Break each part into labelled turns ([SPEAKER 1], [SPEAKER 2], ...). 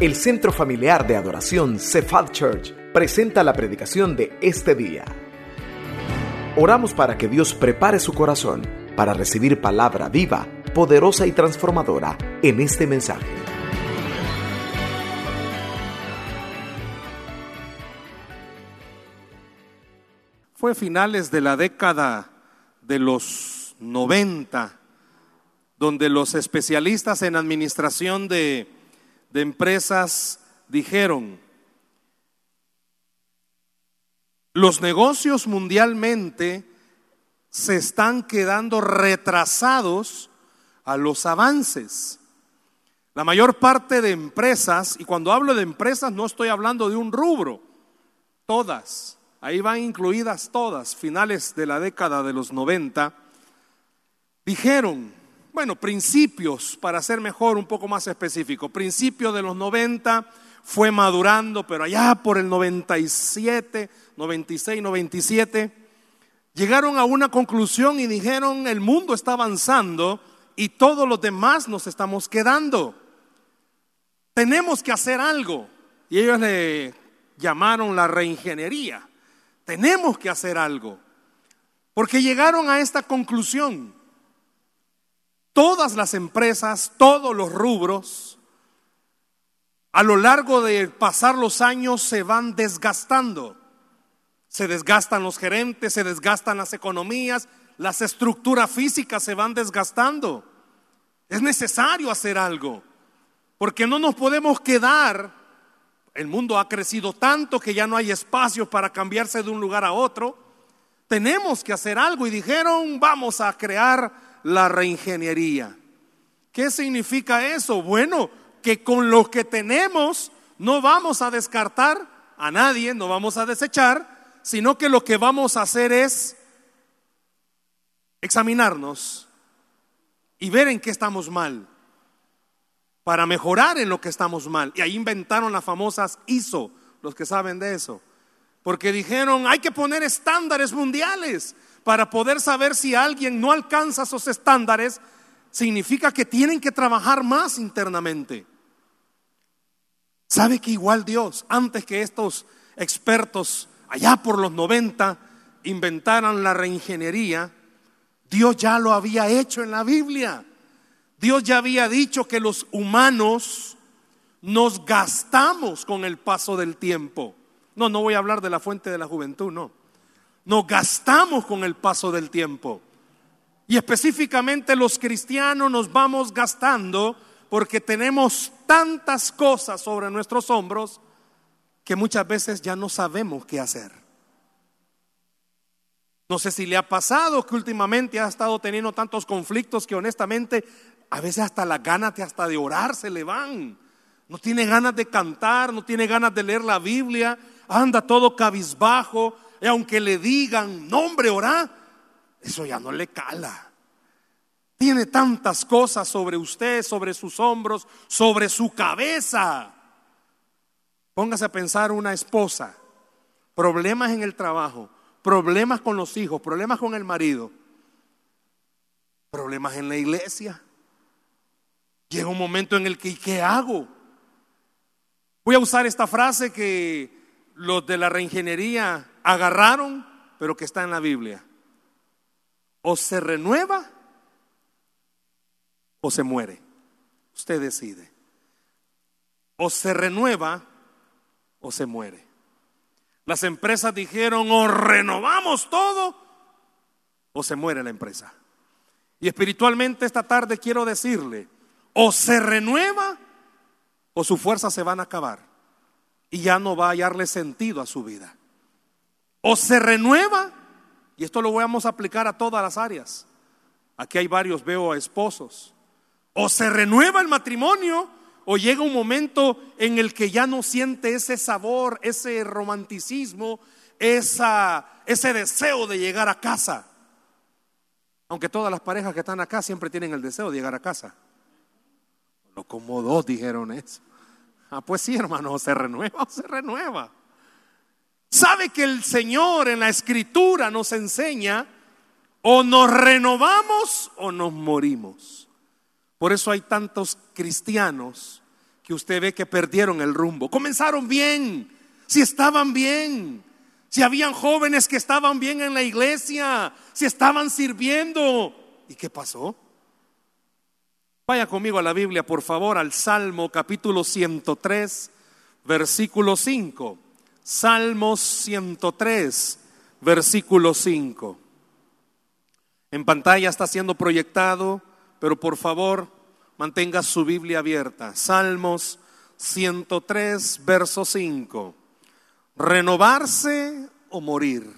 [SPEAKER 1] El Centro Familiar de Adoración Cephal Church presenta la predicación de este día. Oramos para que Dios prepare su corazón para recibir palabra viva, poderosa y transformadora en este mensaje.
[SPEAKER 2] Fue finales de la década de los 90 donde los especialistas en administración de de empresas dijeron, los negocios mundialmente se están quedando retrasados a los avances. La mayor parte de empresas, y cuando hablo de empresas no estoy hablando de un rubro, todas, ahí van incluidas todas, finales de la década de los 90, dijeron, bueno, principios, para ser mejor, un poco más específico, principios de los 90 fue madurando, pero allá por el 97, 96, 97, llegaron a una conclusión y dijeron, el mundo está avanzando y todos los demás nos estamos quedando. Tenemos que hacer algo. Y ellos le llamaron la reingeniería. Tenemos que hacer algo. Porque llegaron a esta conclusión todas las empresas, todos los rubros, a lo largo de pasar los años se van desgastando. Se desgastan los gerentes, se desgastan las economías, las estructuras físicas se van desgastando. Es necesario hacer algo, porque no nos podemos quedar. El mundo ha crecido tanto que ya no hay espacio para cambiarse de un lugar a otro. Tenemos que hacer algo y dijeron, vamos a crear la reingeniería. ¿Qué significa eso? Bueno, que con lo que tenemos no vamos a descartar a nadie, no vamos a desechar, sino que lo que vamos a hacer es examinarnos y ver en qué estamos mal, para mejorar en lo que estamos mal. Y ahí inventaron las famosas ISO, los que saben de eso, porque dijeron, hay que poner estándares mundiales para poder saber si alguien no alcanza esos estándares, significa que tienen que trabajar más internamente. ¿Sabe que igual Dios, antes que estos expertos allá por los 90 inventaran la reingeniería, Dios ya lo había hecho en la Biblia. Dios ya había dicho que los humanos nos gastamos con el paso del tiempo. No, no voy a hablar de la fuente de la juventud, no nos gastamos con el paso del tiempo. Y específicamente los cristianos nos vamos gastando porque tenemos tantas cosas sobre nuestros hombros que muchas veces ya no sabemos qué hacer. No sé si le ha pasado que últimamente ha estado teniendo tantos conflictos que honestamente a veces hasta las ganas de hasta de orar se le van. No tiene ganas de cantar, no tiene ganas de leer la Biblia, anda todo cabizbajo, y aunque le digan, nombre, ora, eso ya no le cala. Tiene tantas cosas sobre usted, sobre sus hombros, sobre su cabeza. Póngase a pensar una esposa, problemas en el trabajo, problemas con los hijos, problemas con el marido, problemas en la iglesia. Llega un momento en el que, ¿qué hago? Voy a usar esta frase que los de la reingeniería agarraron, pero que está en la Biblia. O se renueva o se muere. Usted decide. O se renueva o se muere. Las empresas dijeron o renovamos todo o se muere la empresa. Y espiritualmente esta tarde quiero decirle, o se renueva o sus fuerzas se van a acabar y ya no va a hallarle sentido a su vida. O se renueva, y esto lo vamos a aplicar a todas las áreas. Aquí hay varios, veo a esposos. O se renueva el matrimonio, o llega un momento en el que ya no siente ese sabor, ese romanticismo, esa, ese deseo de llegar a casa. Aunque todas las parejas que están acá siempre tienen el deseo de llegar a casa. No como dos dijeron eso. Ah, pues sí, hermano, se renueva se renueva. ¿Sabe que el Señor en la escritura nos enseña o nos renovamos o nos morimos? Por eso hay tantos cristianos que usted ve que perdieron el rumbo. Comenzaron bien, si estaban bien, si habían jóvenes que estaban bien en la iglesia, si estaban sirviendo. ¿Y qué pasó? Vaya conmigo a la Biblia, por favor, al Salmo capítulo 103, versículo 5. Salmos 103, versículo 5. En pantalla está siendo proyectado, pero por favor mantenga su Biblia abierta. Salmos 103, verso 5. Renovarse o morir.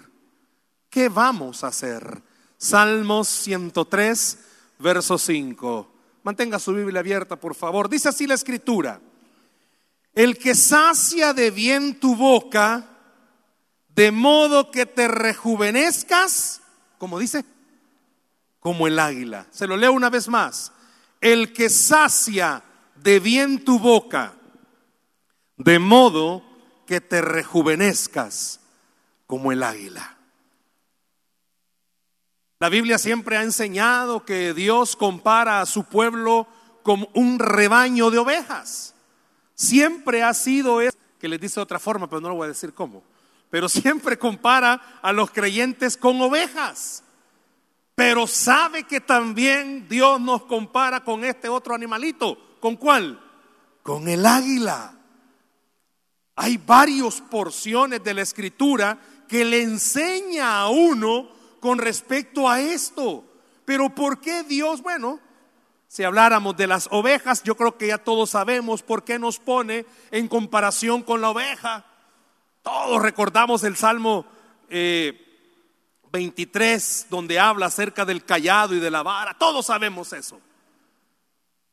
[SPEAKER 2] ¿Qué vamos a hacer? Salmos 103, verso 5. Mantenga su Biblia abierta, por favor. Dice así la escritura. El que sacia de bien tu boca, de modo que te rejuvenezcas, como dice, como el águila. Se lo leo una vez más. El que sacia de bien tu boca, de modo que te rejuvenezcas como el águila. La Biblia siempre ha enseñado que Dios compara a su pueblo como un rebaño de ovejas. Siempre ha sido eso, que les dice de otra forma, pero no lo voy a decir cómo. Pero siempre compara a los creyentes con ovejas. Pero sabe que también Dios nos compara con este otro animalito. ¿Con cuál? Con el águila. Hay varias porciones de la escritura que le enseña a uno con respecto a esto. Pero ¿por qué Dios? Bueno, si habláramos de las ovejas, yo creo que ya todos sabemos por qué nos pone en comparación con la oveja. Todos recordamos el Salmo 23, eh, donde habla acerca del callado y de la vara. Todos sabemos eso.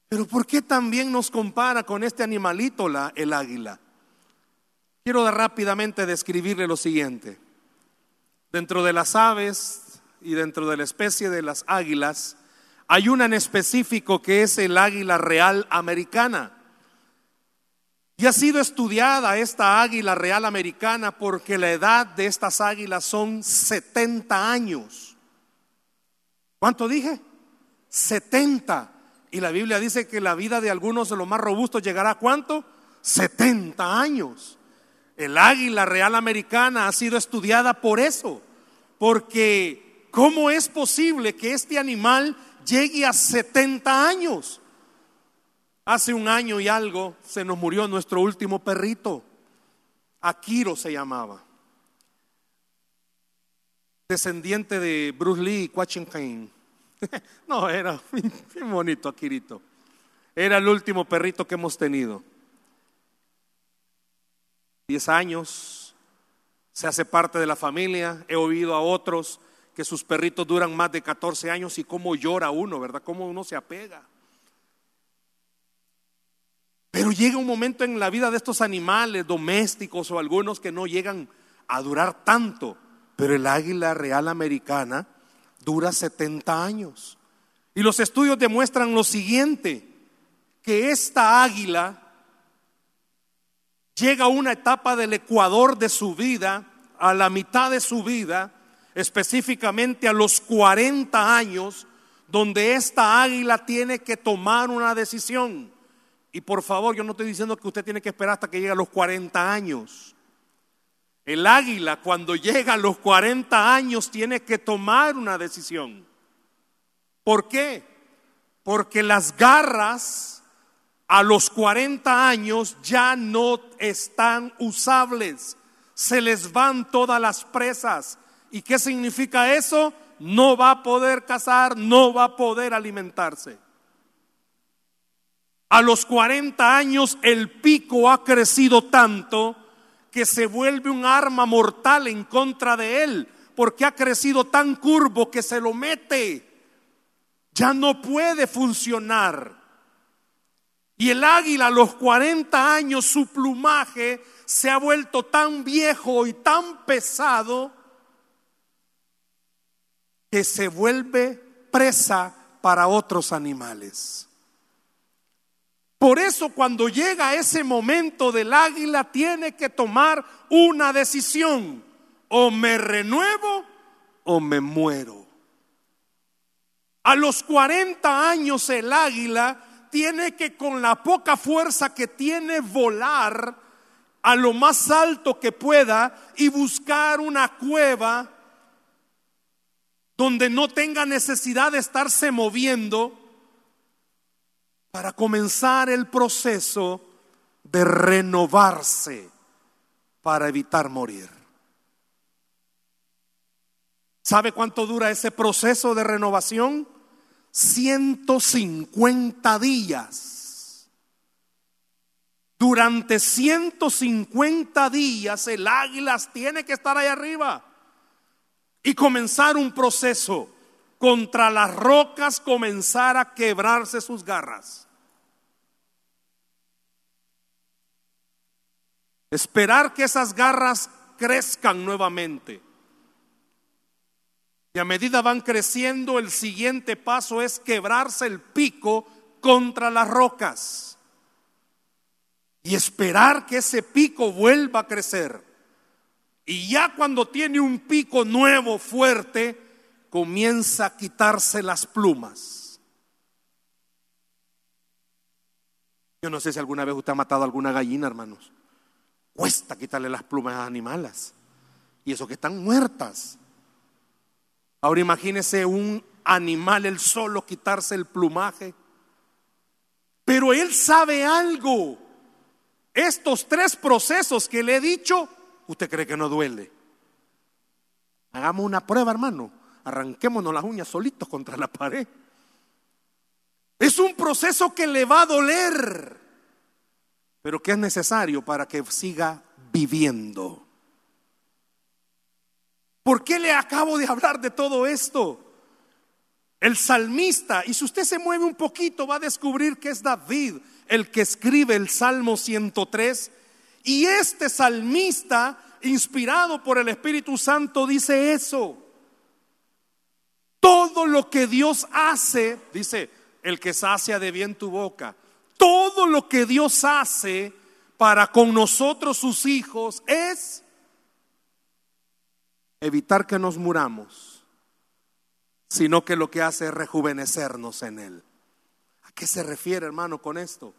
[SPEAKER 2] Pero ¿por qué también nos compara con este animalito, la, el águila? Quiero rápidamente describirle lo siguiente. Dentro de las aves y dentro de la especie de las águilas, hay una en específico que es el águila real americana. Y ha sido estudiada esta águila real americana porque la edad de estas águilas son 70 años. ¿Cuánto dije? 70. Y la Biblia dice que la vida de algunos de los más robustos llegará a cuánto? 70 años. El águila real americana ha sido estudiada por eso, porque ¿cómo es posible que este animal llegue a 70 años? Hace un año y algo se nos murió nuestro último perrito, Akiro se llamaba, descendiente de Bruce Lee y Quachin Kane. No, era muy bonito Akirito. Era el último perrito que hemos tenido. 10 años, se hace parte de la familia. He oído a otros que sus perritos duran más de 14 años y cómo llora uno, ¿verdad? Cómo uno se apega. Pero llega un momento en la vida de estos animales domésticos o algunos que no llegan a durar tanto. Pero el águila real americana dura 70 años. Y los estudios demuestran lo siguiente, que esta águila llega a una etapa del ecuador de su vida, a la mitad de su vida, específicamente a los 40 años, donde esta águila tiene que tomar una decisión. Y por favor, yo no estoy diciendo que usted tiene que esperar hasta que llegue a los 40 años. El águila cuando llega a los 40 años tiene que tomar una decisión. ¿Por qué? Porque las garras a los 40 años ya no están usables, se les van todas las presas. ¿Y qué significa eso? No va a poder cazar, no va a poder alimentarse. A los 40 años el pico ha crecido tanto que se vuelve un arma mortal en contra de él, porque ha crecido tan curvo que se lo mete. Ya no puede funcionar. Y el águila a los 40 años, su plumaje se ha vuelto tan viejo y tan pesado que se vuelve presa para otros animales. Por eso cuando llega ese momento del águila tiene que tomar una decisión. O me renuevo o me muero. A los 40 años el águila tiene que con la poca fuerza que tiene volar a lo más alto que pueda y buscar una cueva donde no tenga necesidad de estarse moviendo para comenzar el proceso de renovarse para evitar morir. ¿Sabe cuánto dura ese proceso de renovación? 150 días. Durante 150 días el águila tiene que estar ahí arriba y comenzar un proceso contra las rocas, comenzar a quebrarse sus garras. Esperar que esas garras crezcan nuevamente. Y a medida van creciendo, el siguiente paso es quebrarse el pico contra las rocas. Y esperar que ese pico vuelva a crecer. Y ya cuando tiene un pico nuevo, fuerte, comienza a quitarse las plumas. Yo no sé si alguna vez usted ha matado alguna gallina, hermanos. Cuesta quitarle las plumas a animales. Y eso que están muertas. Ahora imagínese un animal, el solo quitarse el plumaje. Pero él sabe algo. Estos tres procesos que le he dicho, ¿usted cree que no duele? Hagamos una prueba, hermano. Arranquémonos las uñas solitos contra la pared. Es un proceso que le va a doler pero que es necesario para que siga viviendo. ¿Por qué le acabo de hablar de todo esto? El salmista, y si usted se mueve un poquito, va a descubrir que es David el que escribe el Salmo 103. Y este salmista, inspirado por el Espíritu Santo, dice eso. Todo lo que Dios hace, dice, el que sacia de bien tu boca, todo lo que Dios hace para con nosotros sus hijos es evitar que nos muramos, sino que lo que hace es rejuvenecernos en Él. ¿A qué se refiere, hermano, con esto?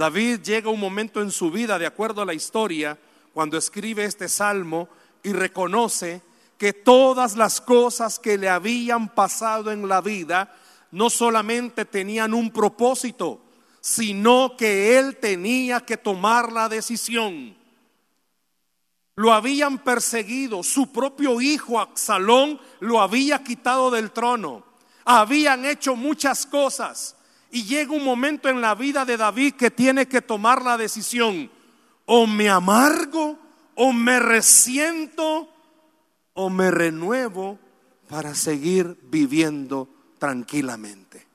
[SPEAKER 2] David llega un momento en su vida, de acuerdo a la historia, cuando escribe este salmo y reconoce que todas las cosas que le habían pasado en la vida no solamente tenían un propósito, sino que él tenía que tomar la decisión. Lo habían perseguido, su propio hijo Absalón lo había quitado del trono. Habían hecho muchas cosas y llega un momento en la vida de David que tiene que tomar la decisión. O me amargo, o me resiento, o me renuevo para seguir viviendo tranquilamente.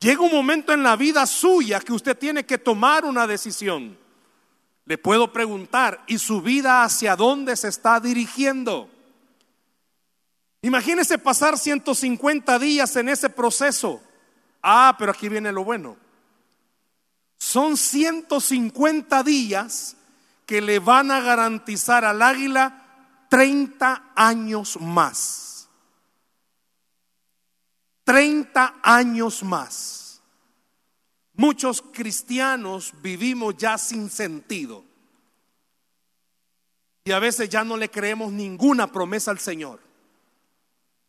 [SPEAKER 2] Llega un momento en la vida suya que usted tiene que tomar una decisión. Le puedo preguntar, ¿y su vida hacia dónde se está dirigiendo? Imagínese pasar 150 días en ese proceso. Ah, pero aquí viene lo bueno. Son 150 días que le van a garantizar al águila 30 años más. 30 años más. Muchos cristianos vivimos ya sin sentido. Y a veces ya no le creemos ninguna promesa al Señor.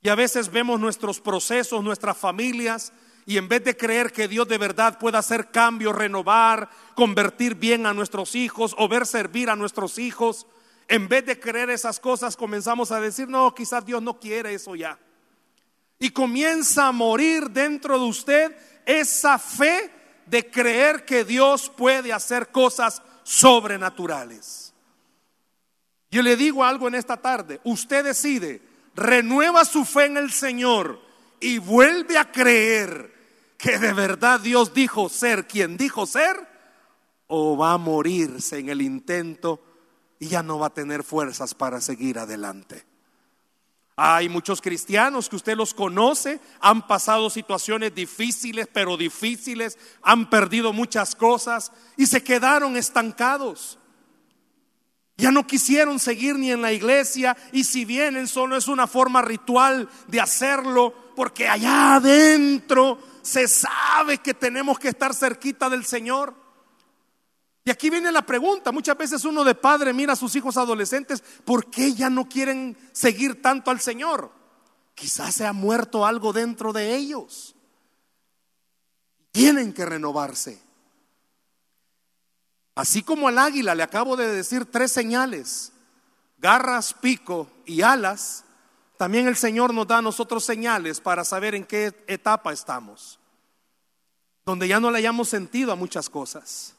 [SPEAKER 2] Y a veces vemos nuestros procesos, nuestras familias, y en vez de creer que Dios de verdad pueda hacer cambios, renovar, convertir bien a nuestros hijos o ver servir a nuestros hijos, en vez de creer esas cosas comenzamos a decir, no, quizás Dios no quiere eso ya y comienza a morir dentro de usted esa fe de creer que Dios puede hacer cosas sobrenaturales. Yo le digo algo en esta tarde, usted decide, renueva su fe en el Señor y vuelve a creer que de verdad Dios dijo ser quien dijo ser, o va a morirse en el intento y ya no va a tener fuerzas para seguir adelante. Hay muchos cristianos que usted los conoce, han pasado situaciones difíciles, pero difíciles, han perdido muchas cosas y se quedaron estancados. Ya no quisieron seguir ni en la iglesia y si vienen solo es una forma ritual de hacerlo porque allá adentro se sabe que tenemos que estar cerquita del Señor. Y aquí viene la pregunta, muchas veces uno de padre mira a sus hijos adolescentes, ¿por qué ya no quieren seguir tanto al Señor? Quizás se ha muerto algo dentro de ellos. Tienen que renovarse. Así como al águila le acabo de decir tres señales, garras, pico y alas, también el Señor nos da a nosotros señales para saber en qué etapa estamos. Donde ya no le hayamos sentido a muchas cosas.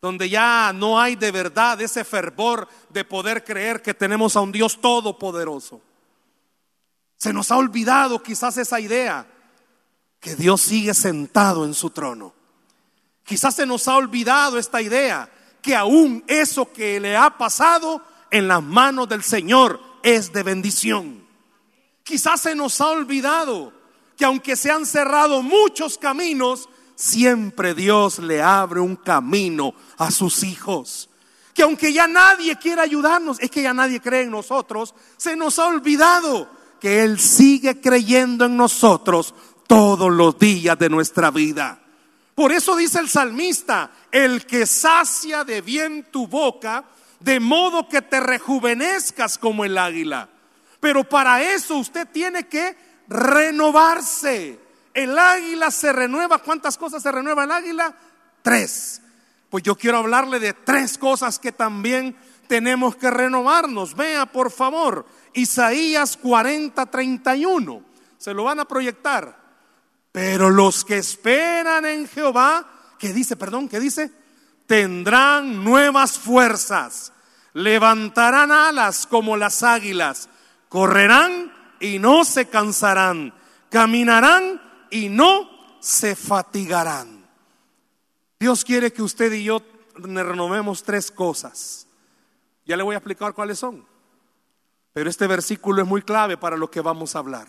[SPEAKER 2] Donde ya no hay de verdad ese fervor de poder creer que tenemos a un Dios todopoderoso. Se nos ha olvidado quizás esa idea que Dios sigue sentado en su trono. Quizás se nos ha olvidado esta idea que aún eso que le ha pasado en las manos del Señor es de bendición. Quizás se nos ha olvidado que aunque se han cerrado muchos caminos, siempre Dios le abre un camino a sus hijos. Que aunque ya nadie quiera ayudarnos, es que ya nadie cree en nosotros, se nos ha olvidado que Él sigue creyendo en nosotros todos los días de nuestra vida. Por eso dice el salmista, el que sacia de bien tu boca, de modo que te rejuvenezcas como el águila. Pero para eso usted tiene que renovarse. El águila se renueva. ¿Cuántas cosas se renueva el águila? Tres. Pues yo quiero hablarle de tres cosas que también tenemos que renovarnos. Vea, por favor, Isaías 40, 31. Se lo van a proyectar. Pero los que esperan en Jehová, ¿qué dice? Perdón, ¿qué dice? Tendrán nuevas fuerzas, levantarán alas como las águilas, correrán y no se cansarán, caminarán y no se fatigarán. Dios quiere que usted y yo renovemos tres cosas. Ya le voy a explicar cuáles son. Pero este versículo es muy clave para lo que vamos a hablar.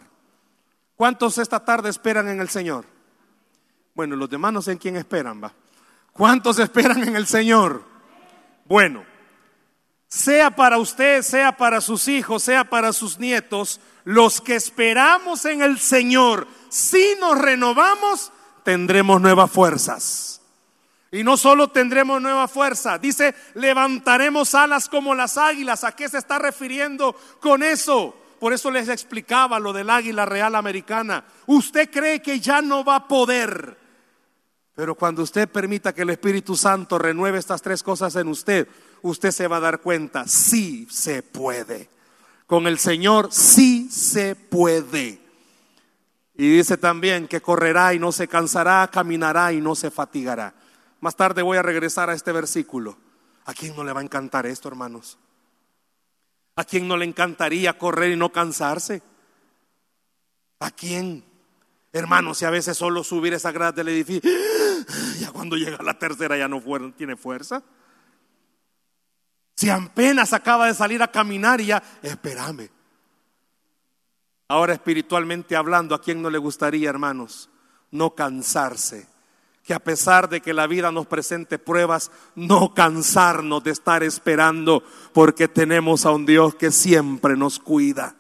[SPEAKER 2] ¿Cuántos esta tarde esperan en el Señor? Bueno, los demás no sé en quién esperan, va. ¿Cuántos esperan en el Señor? Bueno, sea para usted, sea para sus hijos, sea para sus nietos, los que esperamos en el Señor, si nos renovamos, tendremos nuevas fuerzas. Y no solo tendremos nueva fuerza, dice, levantaremos alas como las águilas. ¿A qué se está refiriendo con eso? Por eso les explicaba lo del águila real americana. Usted cree que ya no va a poder. Pero cuando usted permita que el Espíritu Santo renueve estas tres cosas en usted, usted se va a dar cuenta, sí se puede. Con el Señor sí se puede. Y dice también que correrá y no se cansará, caminará y no se fatigará. Más tarde voy a regresar a este versículo. ¿A quién no le va a encantar esto, hermanos? ¿A quién no le encantaría correr y no cansarse? ¿A quién? Hermanos, si a veces solo subir esa grada del edificio, ya cuando llega la tercera ya no tiene fuerza. Si apenas acaba de salir a caminar y ya, espérame. Ahora espiritualmente hablando, ¿a quién no le gustaría, hermanos, no cansarse? que a pesar de que la vida nos presente pruebas, no cansarnos de estar esperando, porque tenemos a un Dios que siempre nos cuida.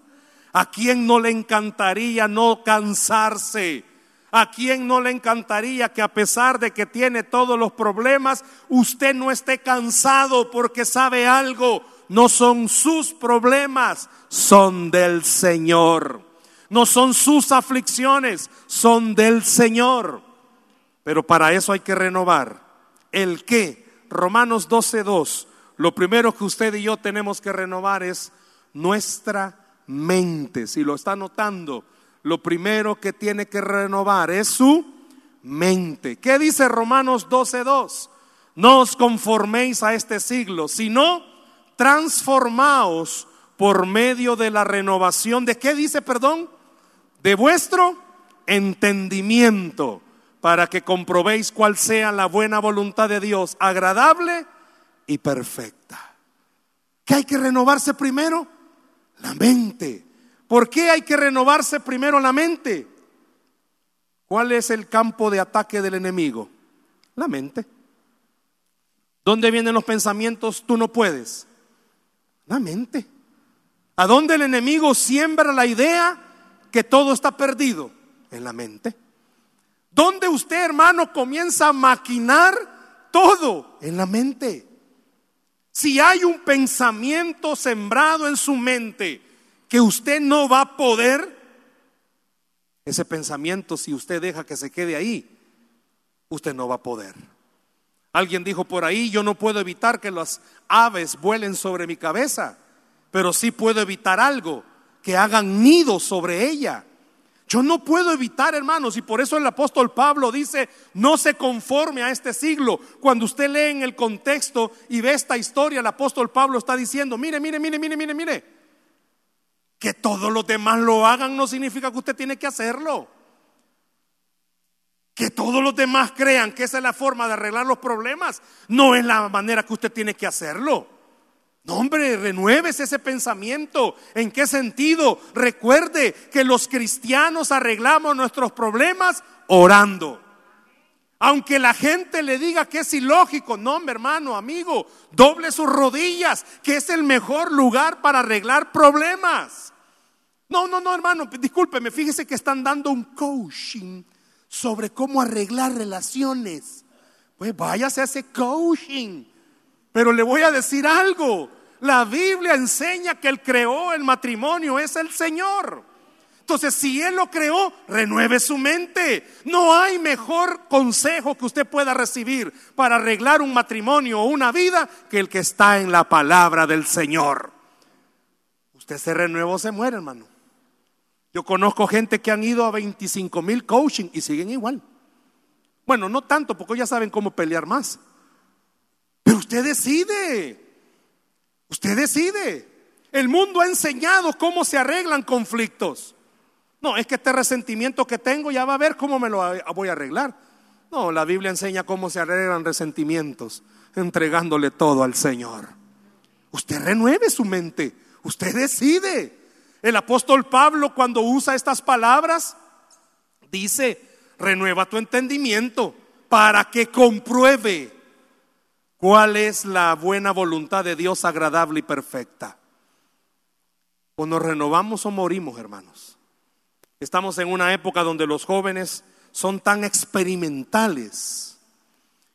[SPEAKER 2] ¿A quién no le encantaría no cansarse? ¿A quién no le encantaría que a pesar de que tiene todos los problemas, usted no esté cansado porque sabe algo? No son sus problemas, son del Señor. No son sus aflicciones, son del Señor. Pero para eso hay que renovar. ¿El qué? Romanos 12.2. Lo primero que usted y yo tenemos que renovar es nuestra mente. Si lo está notando, lo primero que tiene que renovar es su mente. ¿Qué dice Romanos 12.2? No os conforméis a este siglo, sino transformaos por medio de la renovación de qué dice, perdón, de vuestro entendimiento para que comprobéis cuál sea la buena voluntad de Dios, agradable y perfecta. ¿Qué hay que renovarse primero? La mente. ¿Por qué hay que renovarse primero la mente? ¿Cuál es el campo de ataque del enemigo? La mente. ¿Dónde vienen los pensamientos? Tú no puedes. La mente. ¿A dónde el enemigo siembra la idea que todo está perdido? En la mente. Donde usted, hermano, comienza a maquinar todo en la mente. Si hay un pensamiento sembrado en su mente que usted no va a poder, ese pensamiento, si usted deja que se quede ahí, usted no va a poder. Alguien dijo por ahí, yo no puedo evitar que las aves vuelen sobre mi cabeza, pero sí puedo evitar algo, que hagan nidos sobre ella. Yo no puedo evitar, hermanos, y por eso el apóstol Pablo dice, no se conforme a este siglo. Cuando usted lee en el contexto y ve esta historia, el apóstol Pablo está diciendo, mire, mire, mire, mire, mire, mire, que todos los demás lo hagan no significa que usted tiene que hacerlo. Que todos los demás crean que esa es la forma de arreglar los problemas, no es la manera que usted tiene que hacerlo. No, hombre, renueves ese pensamiento. ¿En qué sentido? Recuerde que los cristianos arreglamos nuestros problemas orando. Aunque la gente le diga que es ilógico, no, mi hermano, amigo, doble sus rodillas, que es el mejor lugar para arreglar problemas. No, no, no, hermano, discúlpeme, fíjese que están dando un coaching sobre cómo arreglar relaciones. Pues váyase a ese coaching. Pero le voy a decir algo. La Biblia enseña que el creó el matrimonio es el Señor. Entonces, si Él lo creó, renueve su mente. No hay mejor consejo que usted pueda recibir para arreglar un matrimonio o una vida que el que está en la palabra del Señor. Usted se renueva o se muere, hermano. Yo conozco gente que han ido a 25 mil coaching y siguen igual. Bueno, no tanto, porque ya saben cómo pelear más. Pero usted decide. Usted decide. El mundo ha enseñado cómo se arreglan conflictos. No, es que este resentimiento que tengo ya va a ver cómo me lo voy a arreglar. No, la Biblia enseña cómo se arreglan resentimientos, entregándole todo al Señor. Usted renueve su mente, usted decide. El apóstol Pablo cuando usa estas palabras dice, renueva tu entendimiento para que compruebe ¿Cuál es la buena voluntad de Dios agradable y perfecta? O nos renovamos o morimos, hermanos. Estamos en una época donde los jóvenes son tan experimentales,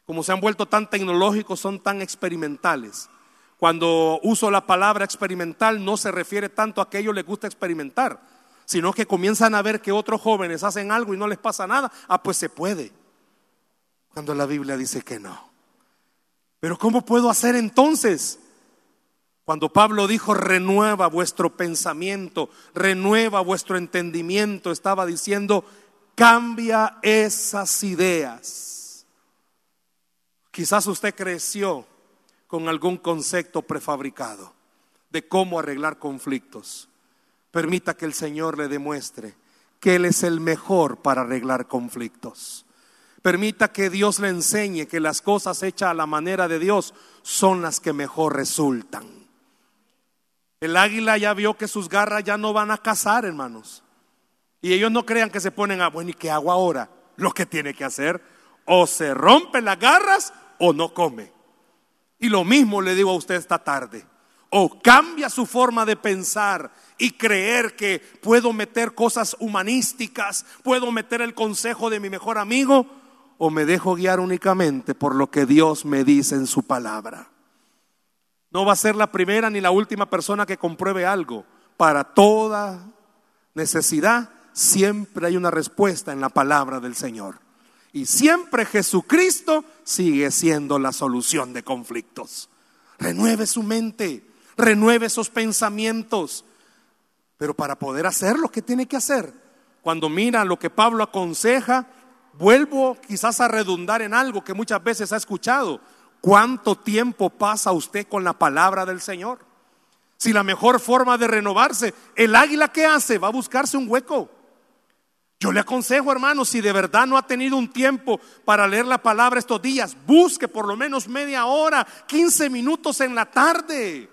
[SPEAKER 2] como se han vuelto tan tecnológicos, son tan experimentales. Cuando uso la palabra experimental no se refiere tanto a que ellos les gusta experimentar, sino que comienzan a ver que otros jóvenes hacen algo y no les pasa nada. Ah, pues se puede. Cuando la Biblia dice que no. Pero ¿cómo puedo hacer entonces? Cuando Pablo dijo, renueva vuestro pensamiento, renueva vuestro entendimiento, estaba diciendo, cambia esas ideas. Quizás usted creció con algún concepto prefabricado de cómo arreglar conflictos. Permita que el Señor le demuestre que Él es el mejor para arreglar conflictos. Permita que Dios le enseñe que las cosas hechas a la manera de Dios son las que mejor resultan. El águila ya vio que sus garras ya no van a cazar, hermanos. Y ellos no crean que se ponen a, bueno, ¿y qué hago ahora? Lo que tiene que hacer, o se rompe las garras o no come. Y lo mismo le digo a usted esta tarde. O cambia su forma de pensar y creer que puedo meter cosas humanísticas, puedo meter el consejo de mi mejor amigo, o me dejo guiar únicamente por lo que Dios me dice en su palabra. No va a ser la primera ni la última persona que compruebe algo. Para toda necesidad siempre hay una respuesta en la palabra del Señor. Y siempre Jesucristo sigue siendo la solución de conflictos. Renueve su mente, renueve esos pensamientos. Pero para poder hacerlo, ¿qué tiene que hacer? Cuando mira lo que Pablo aconseja, Vuelvo quizás a redundar en algo que muchas veces ha escuchado. ¿Cuánto tiempo pasa usted con la palabra del Señor? Si la mejor forma de renovarse, el águila que hace va a buscarse un hueco. Yo le aconsejo, hermano, si de verdad no ha tenido un tiempo para leer la palabra estos días, busque por lo menos media hora, 15 minutos en la tarde.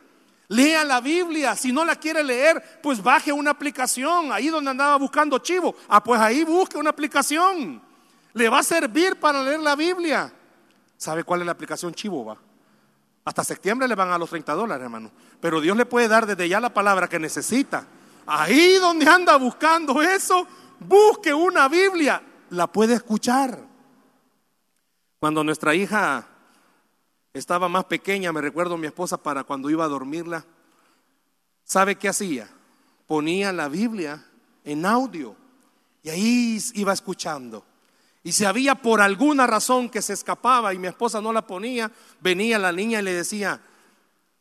[SPEAKER 2] Lea la Biblia. Si no la quiere leer, pues baje una aplicación. Ahí donde andaba buscando chivo. Ah, pues ahí busque una aplicación. Le va a servir para leer la Biblia. ¿Sabe cuál es la aplicación Chivo? Hasta septiembre le van a los 30 dólares, hermano. Pero Dios le puede dar desde ya la palabra que necesita. Ahí donde anda buscando eso, busque una Biblia. la puede escuchar. Cuando nuestra hija estaba más pequeña, me recuerdo mi esposa para cuando iba a dormirla, ¿sabe qué hacía? Ponía la Biblia en audio y ahí iba escuchando. Y si había por alguna razón que se escapaba y mi esposa no la ponía, venía la niña y le decía,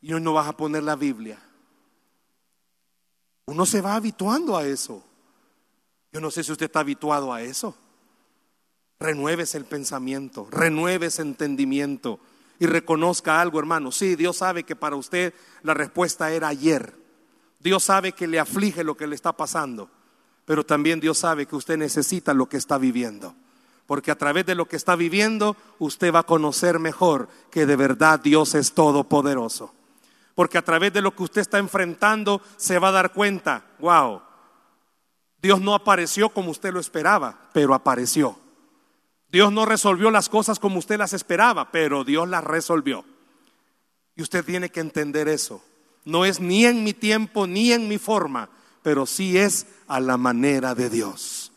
[SPEAKER 2] y no vas a poner la Biblia. Uno se va habituando a eso. Yo no sé si usted está habituado a eso. Renueves el pensamiento, renueves entendimiento y reconozca algo, hermano. Sí, Dios sabe que para usted la respuesta era ayer. Dios sabe que le aflige lo que le está pasando, pero también Dios sabe que usted necesita lo que está viviendo. Porque a través de lo que está viviendo, usted va a conocer mejor que de verdad Dios es todopoderoso. Porque a través de lo que usted está enfrentando, se va a dar cuenta, wow, Dios no apareció como usted lo esperaba, pero apareció. Dios no resolvió las cosas como usted las esperaba, pero Dios las resolvió. Y usted tiene que entender eso. No es ni en mi tiempo ni en mi forma, pero sí es a la manera de Dios.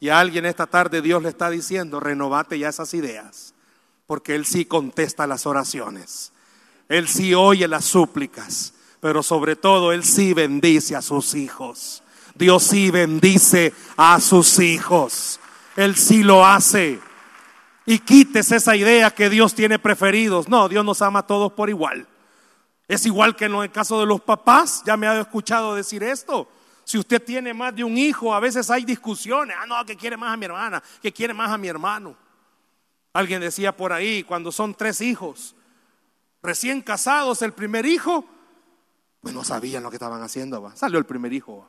[SPEAKER 2] Y a alguien esta tarde Dios le está diciendo, renovate ya esas ideas, porque Él sí contesta las oraciones. Él sí oye las súplicas, pero sobre todo Él sí bendice a sus hijos. Dios sí bendice a sus hijos. Él sí lo hace. Y quites esa idea que Dios tiene preferidos. No, Dios nos ama a todos por igual. Es igual que en el caso de los papás. Ya me ha escuchado decir esto. Si usted tiene más de un hijo, a veces hay discusiones. Ah, no, que quiere más a mi hermana, que quiere más a mi hermano. Alguien decía por ahí, cuando son tres hijos, recién casados, el primer hijo, pues no sabían lo que estaban haciendo. Salió el primer hijo.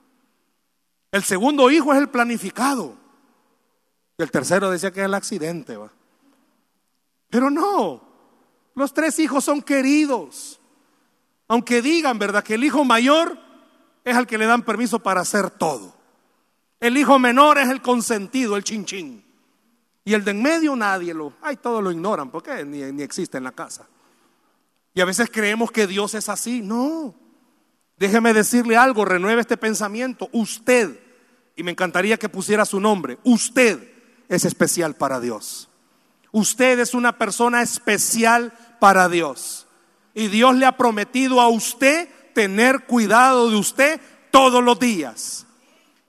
[SPEAKER 2] El segundo hijo es el planificado. El tercero decía que es el accidente. ¿va? Pero no, los tres hijos son queridos. Aunque digan, ¿verdad? Que el hijo mayor es al que le dan permiso para hacer todo. El hijo menor es el consentido, el chinchín. Y el de en medio nadie lo, ay, todos lo ignoran porque ni, ni existe en la casa. Y a veces creemos que Dios es así. No. Déjeme decirle algo, renueve este pensamiento. Usted, y me encantaría que pusiera su nombre, usted es especial para Dios. Usted es una persona especial para Dios. Y Dios le ha prometido a usted tener cuidado de usted todos los días.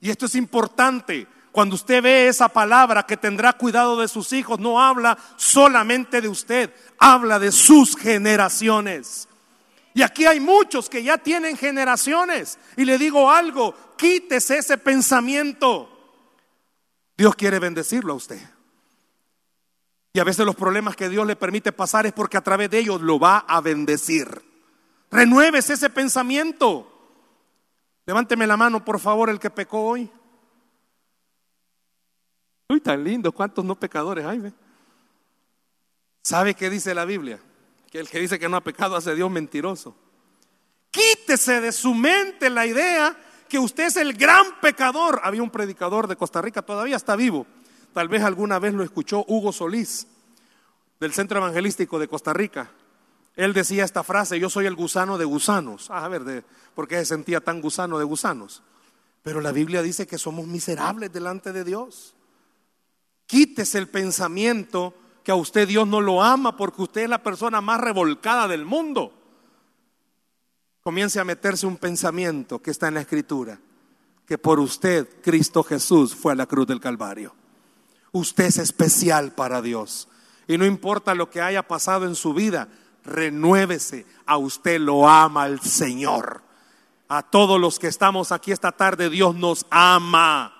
[SPEAKER 2] Y esto es importante. Cuando usted ve esa palabra que tendrá cuidado de sus hijos, no habla solamente de usted, habla de sus generaciones. Y aquí hay muchos que ya tienen generaciones. Y le digo algo, quítese ese pensamiento. Dios quiere bendecirlo a usted. Y a veces los problemas que Dios le permite pasar es porque a través de ellos lo va a bendecir. Renueves ese pensamiento. Levánteme la mano, por favor, el que pecó hoy. Uy, tan lindo, ¿cuántos no pecadores hay? ¿Sabe qué dice la Biblia? Que el que dice que no ha pecado hace Dios mentiroso. Quítese de su mente la idea que usted es el gran pecador. Había un predicador de Costa Rica, todavía está vivo. Tal vez alguna vez lo escuchó Hugo Solís, del Centro Evangelístico de Costa Rica. Él decía esta frase, yo soy el gusano de gusanos. Ah, a ver, ¿por qué se sentía tan gusano de gusanos? Pero la Biblia dice que somos miserables delante de Dios. Quítese el pensamiento que a usted Dios no lo ama porque usted es la persona más revolcada del mundo. Comience a meterse un pensamiento que está en la Escritura, que por usted Cristo Jesús fue a la cruz del Calvario. Usted es especial para Dios. Y no importa lo que haya pasado en su vida, renuévese. A usted lo ama el Señor. A todos los que estamos aquí esta tarde, Dios nos ama.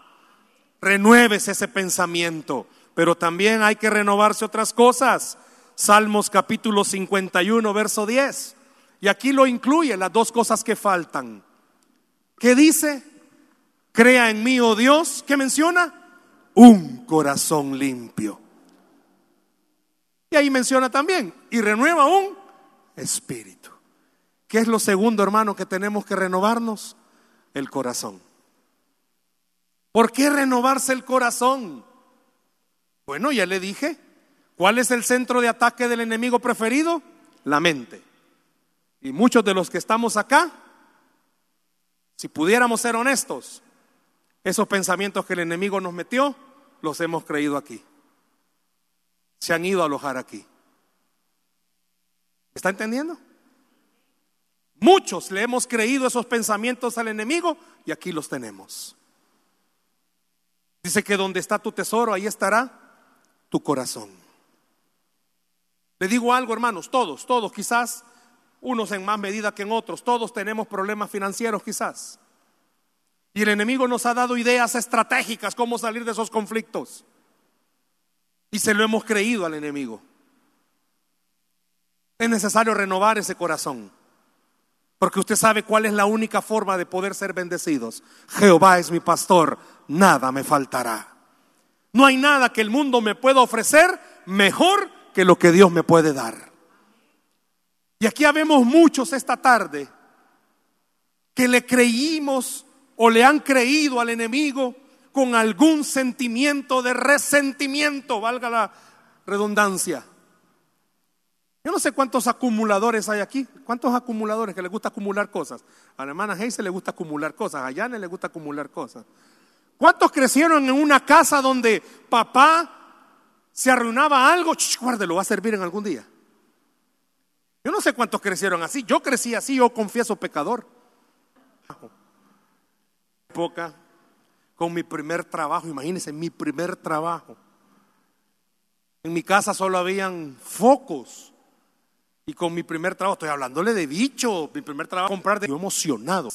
[SPEAKER 2] Renuévese ese pensamiento. Pero también hay que renovarse otras cosas. Salmos capítulo 51, verso 10. Y aquí lo incluye las dos cosas que faltan. ¿Qué dice? Crea en mí, oh Dios. ¿Qué menciona? Un corazón limpio y ahí menciona también, y renueva un espíritu. ¿Qué es lo segundo, hermano, que tenemos que renovarnos? El corazón. ¿Por qué renovarse el corazón? Bueno, ya le dije, ¿cuál es el centro de ataque del enemigo preferido? La mente. Y muchos de los que estamos acá, si pudiéramos ser honestos, esos pensamientos que el enemigo nos metió los hemos creído aquí. Se han ido a alojar aquí. ¿Está entendiendo? Muchos le hemos creído esos pensamientos al enemigo y aquí los tenemos. Dice que donde está tu tesoro, ahí estará tu corazón. Le digo algo, hermanos, todos, todos, quizás unos en más medida que en otros, todos tenemos problemas financieros quizás. Y el enemigo nos ha dado ideas estratégicas cómo salir de esos conflictos. Y se lo hemos creído al enemigo. Es necesario renovar ese corazón. Porque usted sabe cuál es la única forma de poder ser bendecidos. Jehová es mi pastor, nada me faltará. No hay nada que el mundo me pueda ofrecer mejor que lo que Dios me puede dar. Y aquí habemos muchos esta tarde que le creímos o le han creído al enemigo con algún sentimiento de resentimiento, valga la redundancia. Yo no sé cuántos acumuladores hay aquí. ¿Cuántos acumuladores que les gusta acumular cosas? A la hermana Heise le gusta acumular cosas, a Yane le gusta acumular cosas. ¿Cuántos crecieron en una casa donde papá se arruinaba algo? guárdelo, va a servir en algún día. Yo no sé cuántos crecieron así. Yo crecí así, yo confieso pecador. Poca, con mi primer trabajo, imagínense, mi primer trabajo. En mi casa solo habían focos y con mi primer trabajo, estoy hablándole de bicho, mi primer trabajo, comprar de yo emocionado,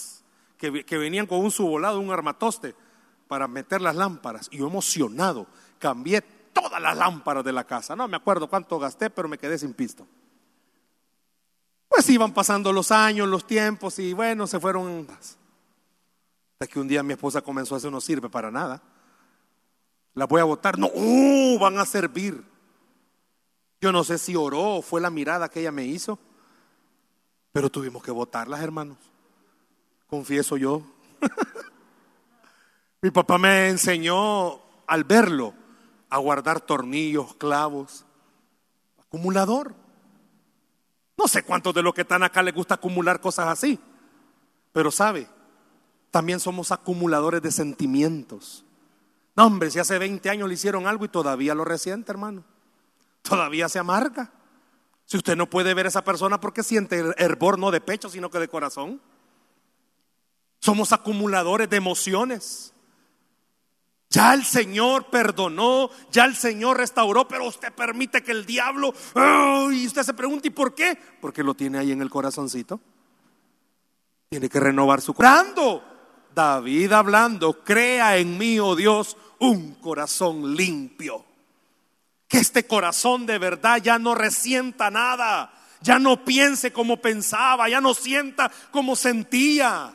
[SPEAKER 2] que, que venían con un subolado, un armatoste para meter las lámparas. Y yo emocionado, cambié todas las lámparas de la casa. No me acuerdo cuánto gasté, pero me quedé sin pisto. Pues iban pasando los años, los tiempos y bueno, se fueron. Hasta que un día mi esposa comenzó a decir, no sirve para nada. La voy a votar. No, uh, van a servir. Yo no sé si oró fue la mirada que ella me hizo, pero tuvimos que votarlas, hermanos. Confieso yo. Mi papá me enseñó al verlo a guardar tornillos, clavos, acumulador. No sé cuántos de los que están acá les gusta acumular cosas así, pero sabe, también somos acumuladores de sentimientos. No, hombre, si hace 20 años le hicieron algo y todavía lo resiente, hermano todavía se amarga. Si usted no puede ver a esa persona porque siente hervor no de pecho, sino que de corazón. Somos acumuladores de emociones. Ya el Señor perdonó, ya el Señor restauró, pero usted permite que el diablo, y usted se pregunta, ¿y por qué? Porque lo tiene ahí en el corazoncito. Tiene que renovar su corazón. David hablando, crea en mí, oh Dios, un corazón limpio que este corazón de verdad ya no resienta nada, ya no piense como pensaba, ya no sienta como sentía.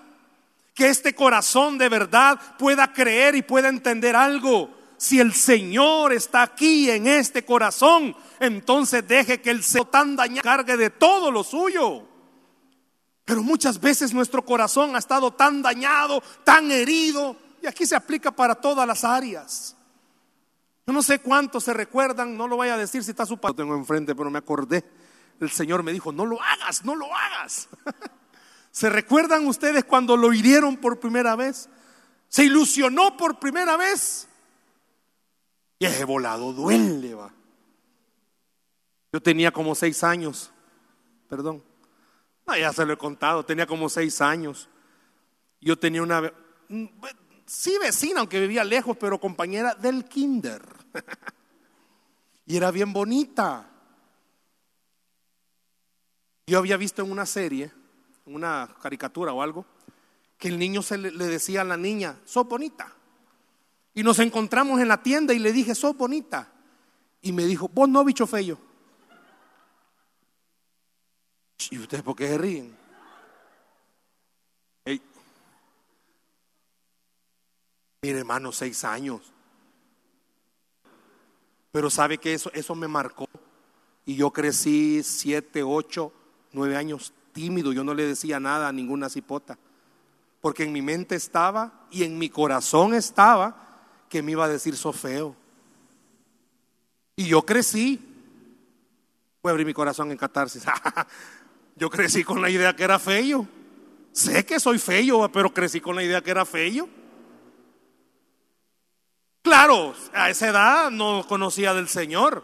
[SPEAKER 2] Que este corazón de verdad pueda creer y pueda entender algo. Si el Señor está aquí en este corazón, entonces deje que el Señor tan dañado cargue de todo lo suyo. Pero muchas veces nuestro corazón ha estado tan dañado, tan herido, y aquí se aplica para todas las áreas. Yo no sé cuántos se recuerdan, no lo vaya a decir si está su padre. Lo tengo enfrente, pero me acordé. El Señor me dijo, no lo hagas, no lo hagas. ¿Se recuerdan ustedes cuando lo hirieron por primera vez? ¿Se ilusionó por primera vez? Y ese volado duele, va. Yo tenía como seis años, perdón. No, ya se lo he contado, tenía como seis años. Yo tenía una, sí vecina, aunque vivía lejos, pero compañera del kinder. y era bien bonita. Yo había visto en una serie, una caricatura o algo, que el niño se le, decía a la niña, sos bonita. Y nos encontramos en la tienda y le dije, sos bonita. Y me dijo, vos no, bicho feo. ¿Y ustedes por qué se ríen? Mire, hermano, seis años. Pero sabe que eso, eso me marcó. Y yo crecí siete, ocho, nueve años tímido. Yo no le decía nada a ninguna cipota. Porque en mi mente estaba y en mi corazón estaba que me iba a decir so feo. Y yo crecí. Voy a abrir mi corazón en catarsis. yo crecí con la idea que era feo. Sé que soy feo, pero crecí con la idea que era feo. Claro, a esa edad no conocía del Señor,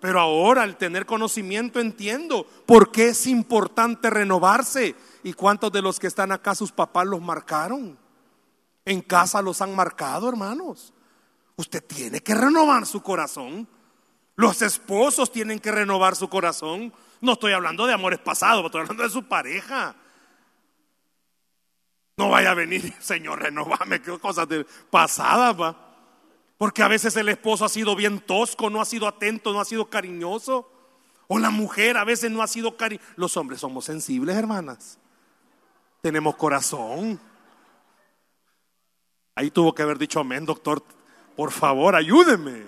[SPEAKER 2] pero ahora al tener conocimiento entiendo por qué es importante renovarse. ¿Y cuántos de los que están acá sus papás los marcaron? En casa los han marcado, hermanos. Usted tiene que renovar su corazón. Los esposos tienen que renovar su corazón. No estoy hablando de amores pasados, estoy hablando de su pareja. No vaya a venir, Señor, renovame, qué cosas de pasadas, va. Porque a veces el esposo ha sido bien tosco, no ha sido atento, no ha sido cariñoso. O la mujer a veces no ha sido cariñosa. Los hombres somos sensibles, hermanas. Tenemos corazón. Ahí tuvo que haber dicho amén, doctor. Por favor, ayúdeme.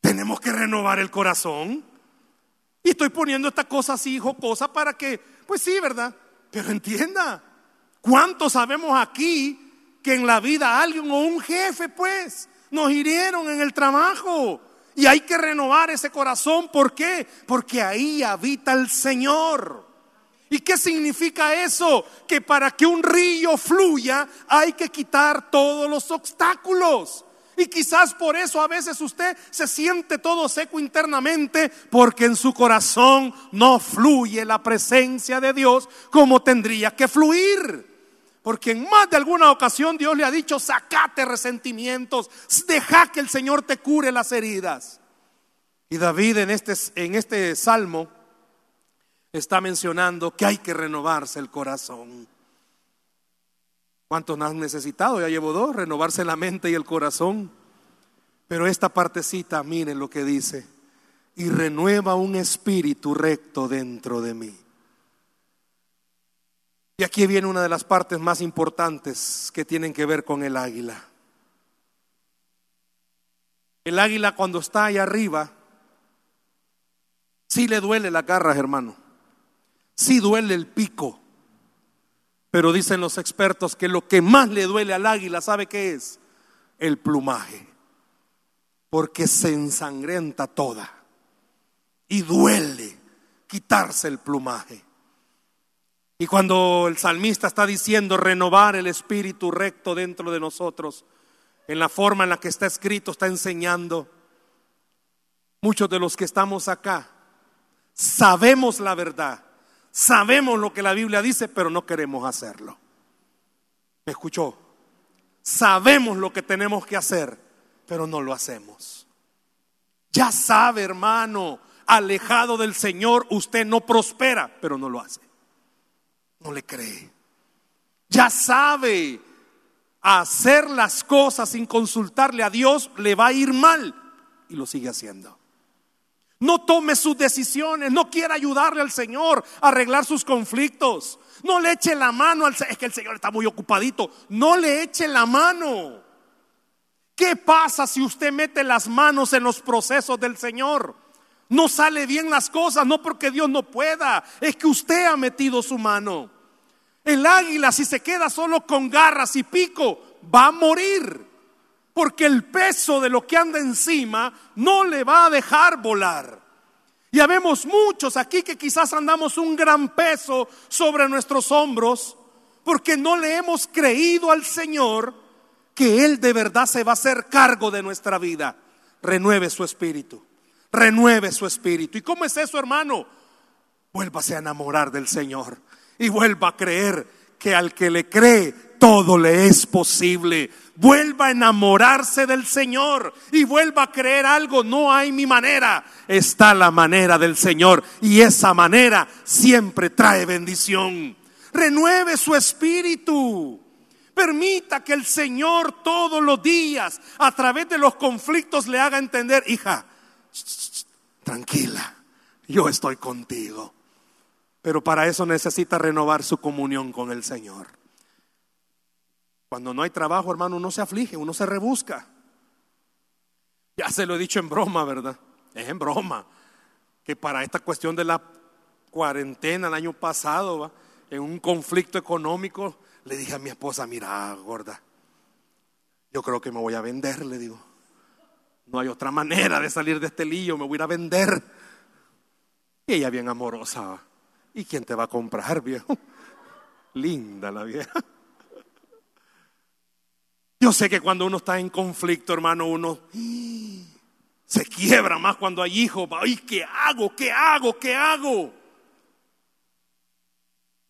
[SPEAKER 2] Tenemos que renovar el corazón. Y estoy poniendo esta cosa así jocosa para que, pues sí, ¿verdad? Pero entienda, ¿cuántos sabemos aquí que en la vida alguien o un jefe, pues, nos hirieron en el trabajo? Y hay que renovar ese corazón. ¿Por qué? Porque ahí habita el Señor. ¿Y qué significa eso? Que para que un río fluya hay que quitar todos los obstáculos. Y quizás por eso a veces usted se siente todo seco internamente porque en su corazón no fluye la presencia de Dios como tendría que fluir. Porque en más de alguna ocasión Dios le ha dicho, sacate resentimientos, deja que el Señor te cure las heridas. Y David en este, en este salmo está mencionando que hay que renovarse el corazón. ¿Cuántos han necesitado? Ya llevo dos, renovarse la mente y el corazón. Pero esta partecita, miren lo que dice, y renueva un espíritu recto dentro de mí. Y aquí viene una de las partes más importantes que tienen que ver con el águila. El águila cuando está ahí arriba, sí le duele la garras, hermano. Sí duele el pico. Pero dicen los expertos que lo que más le duele al águila, ¿sabe qué es? El plumaje. Porque se ensangrenta toda. Y duele quitarse el plumaje. Y cuando el salmista está diciendo renovar el espíritu recto dentro de nosotros, en la forma en la que está escrito, está enseñando, muchos de los que estamos acá sabemos la verdad, Sabemos lo que la Biblia dice, pero no queremos hacerlo. ¿Me escuchó? Sabemos lo que tenemos que hacer, pero no lo hacemos. Ya sabe, hermano, alejado del Señor, usted no prospera, pero no lo hace. No le cree. Ya sabe, hacer las cosas sin consultarle a Dios le va a ir mal y lo sigue haciendo. No tome sus decisiones, no quiera ayudarle al Señor a arreglar sus conflictos. No le eche la mano al Señor, es que el Señor está muy ocupadito. No le eche la mano. ¿Qué pasa si usted mete las manos en los procesos del Señor? No sale bien las cosas, no porque Dios no pueda, es que usted ha metido su mano. El águila si se queda solo con garras y pico, va a morir porque el peso de lo que anda encima no le va a dejar volar. Y habemos muchos aquí que quizás andamos un gran peso sobre nuestros hombros porque no le hemos creído al Señor que Él de verdad se va a hacer cargo de nuestra vida. Renueve su espíritu, renueve su espíritu. ¿Y cómo es eso, hermano? Vuélvase a enamorar del Señor y vuelva a creer que al que le cree todo le es posible. Vuelva a enamorarse del Señor y vuelva a creer algo. No hay mi manera, está la manera del Señor y esa manera siempre trae bendición. Renueve su espíritu. Permita que el Señor todos los días, a través de los conflictos, le haga entender, hija, tranquila, yo estoy contigo. Pero para eso necesita renovar su comunión con el Señor. Cuando no hay trabajo, hermano, uno se aflige, uno se rebusca. Ya se lo he dicho en broma, ¿verdad? Es en broma. Que para esta cuestión de la cuarentena el año pasado, en un conflicto económico, le dije a mi esposa, mira, gorda, yo creo que me voy a vender, le digo. No hay otra manera de salir de este lío, me voy a ir a vender. Y ella bien amorosa. ¿Y quién te va a comprar, viejo? Linda la vieja. Yo sé que cuando uno está en conflicto, hermano, uno se quiebra más cuando hay hijos. Ay, ¿qué hago? ¿Qué hago? ¿Qué hago?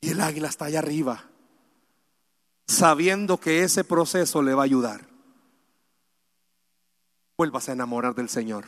[SPEAKER 2] Y el águila está allá arriba, sabiendo que ese proceso le va a ayudar. Vuelvas a enamorar del Señor.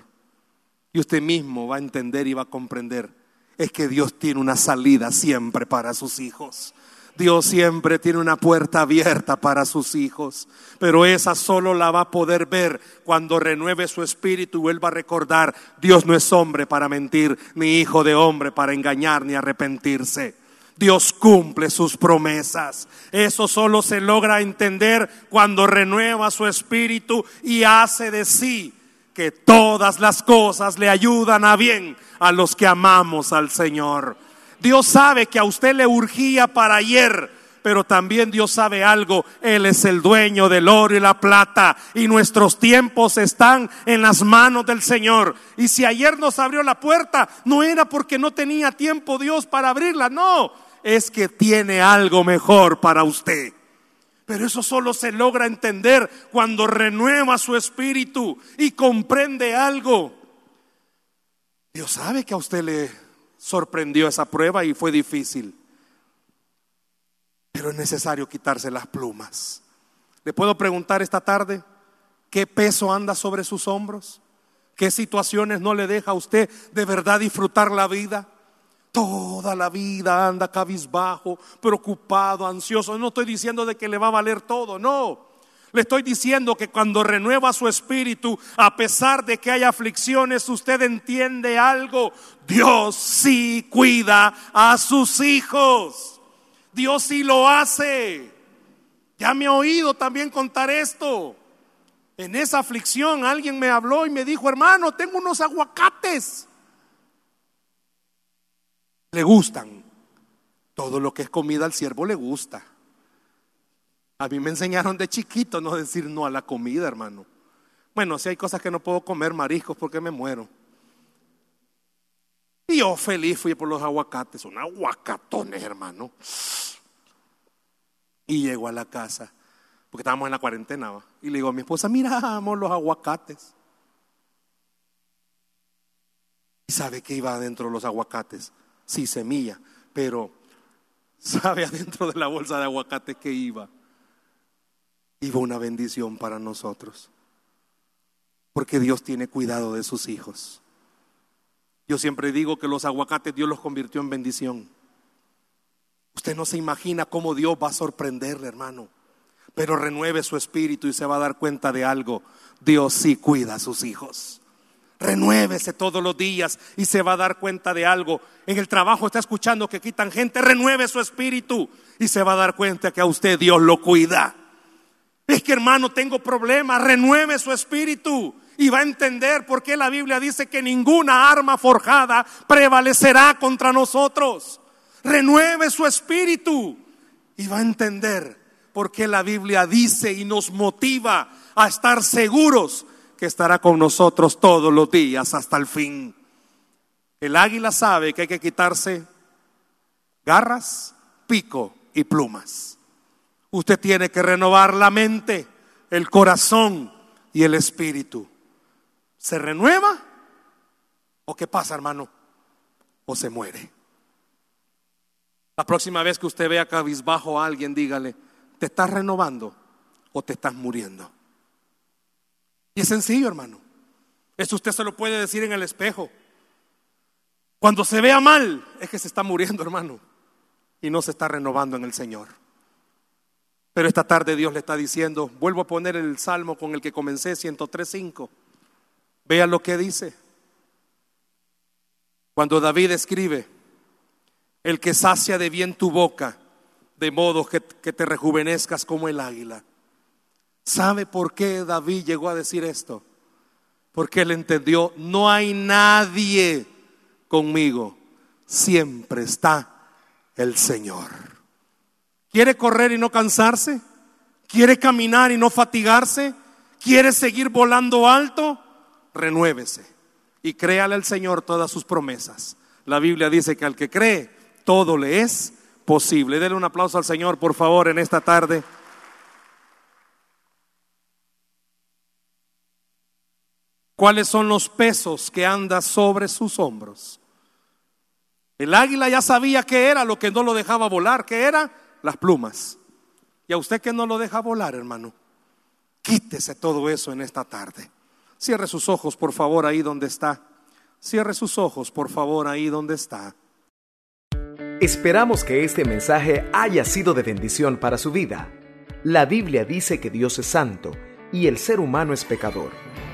[SPEAKER 2] Y usted mismo va a entender y va a comprender. Es que Dios tiene una salida siempre para sus hijos. Dios siempre tiene una puerta abierta para sus hijos, pero esa solo la va a poder ver cuando renueve su espíritu y vuelva a recordar, Dios no es hombre para mentir, ni hijo de hombre para engañar ni arrepentirse. Dios cumple sus promesas. Eso solo se logra entender cuando renueva su espíritu y hace de sí que todas las cosas le ayudan a bien a los que amamos al Señor. Dios sabe que a usted le urgía para ayer, pero también Dios sabe algo, Él es el dueño del oro y la plata y nuestros tiempos están en las manos del Señor. Y si ayer nos abrió la puerta, no era porque no tenía tiempo Dios para abrirla, no, es que tiene algo mejor para usted. Pero eso solo se logra entender cuando renueva su espíritu y comprende algo. Dios sabe que a usted le sorprendió esa prueba y fue difícil. Pero es necesario quitarse las plumas. ¿Le puedo preguntar esta tarde qué peso anda sobre sus hombros? ¿Qué situaciones no le deja a usted de verdad disfrutar la vida? Toda la vida anda cabizbajo, preocupado, ansioso. No estoy diciendo de que le va a valer todo, no. Le estoy diciendo que cuando renueva su espíritu, a pesar de que hay aflicciones, usted entiende algo. Dios sí cuida a sus hijos. Dios sí lo hace. Ya me ha oído también contar esto. En esa aflicción alguien me habló y me dijo, hermano, tengo unos aguacates. Le gustan. Todo lo que es comida al siervo le gusta. A mí me enseñaron de chiquito no decir no a la comida, hermano. Bueno, si hay cosas que no puedo comer, mariscos, porque me muero. Y yo feliz fui por los aguacates, son aguacatones, hermano. Y llego a la casa, porque estábamos en la cuarentena, y le digo a mi esposa, miramos los aguacates. ¿Y sabe qué iba adentro de los aguacates? Sí, semilla, pero ¿sabe adentro de la bolsa de aguacates que iba? iba una bendición para nosotros. Porque Dios tiene cuidado de sus hijos. Yo siempre digo que los aguacates Dios los convirtió en bendición. Usted no se imagina cómo Dios va a sorprenderle, hermano. Pero renueve su espíritu y se va a dar cuenta de algo. Dios sí cuida a sus hijos. Renuévese todos los días y se va a dar cuenta de algo. En el trabajo está escuchando que quitan gente. Renueve su espíritu y se va a dar cuenta que a usted Dios lo cuida. Es que hermano, tengo problemas, renueve su espíritu y va a entender por qué la Biblia dice que ninguna arma forjada prevalecerá contra nosotros. Renueve su espíritu y va a entender por qué la Biblia dice y nos motiva a estar seguros que estará con nosotros todos los días hasta el fin. El águila sabe que hay que quitarse garras, pico y plumas. Usted tiene que renovar la mente, el corazón y el espíritu. ¿Se renueva? ¿O qué pasa, hermano? ¿O se muere? La próxima vez que usted vea cabizbajo a alguien, dígale, ¿te estás renovando o te estás muriendo? Y es sencillo, hermano. Eso usted se lo puede decir en el espejo. Cuando se vea mal, es que se está muriendo, hermano, y no se está renovando en el Señor. Pero esta tarde Dios le está diciendo, vuelvo a poner el salmo con el que comencé, 103.5. Vea lo que dice. Cuando David escribe, el que sacia de bien tu boca, de modo que, que te rejuvenezcas como el águila. ¿Sabe por qué David llegó a decir esto? Porque él entendió, no hay nadie conmigo, siempre está el Señor. ¿Quiere correr y no cansarse? ¿Quiere caminar y no fatigarse? ¿Quiere seguir volando alto? Renuévese y créale al Señor todas sus promesas. La Biblia dice que al que cree, todo le es posible. Dele un aplauso al Señor, por favor, en esta tarde. Cuáles son los pesos que anda sobre sus hombros. El águila ya sabía qué era lo que no lo dejaba volar, que era las plumas. Y a usted que no lo deja volar, hermano, quítese todo eso en esta tarde. Cierre sus ojos, por favor, ahí donde está. Cierre sus ojos, por favor, ahí donde está.
[SPEAKER 1] Esperamos que este mensaje haya sido de bendición para su vida. La Biblia dice que Dios es santo y el ser humano es pecador,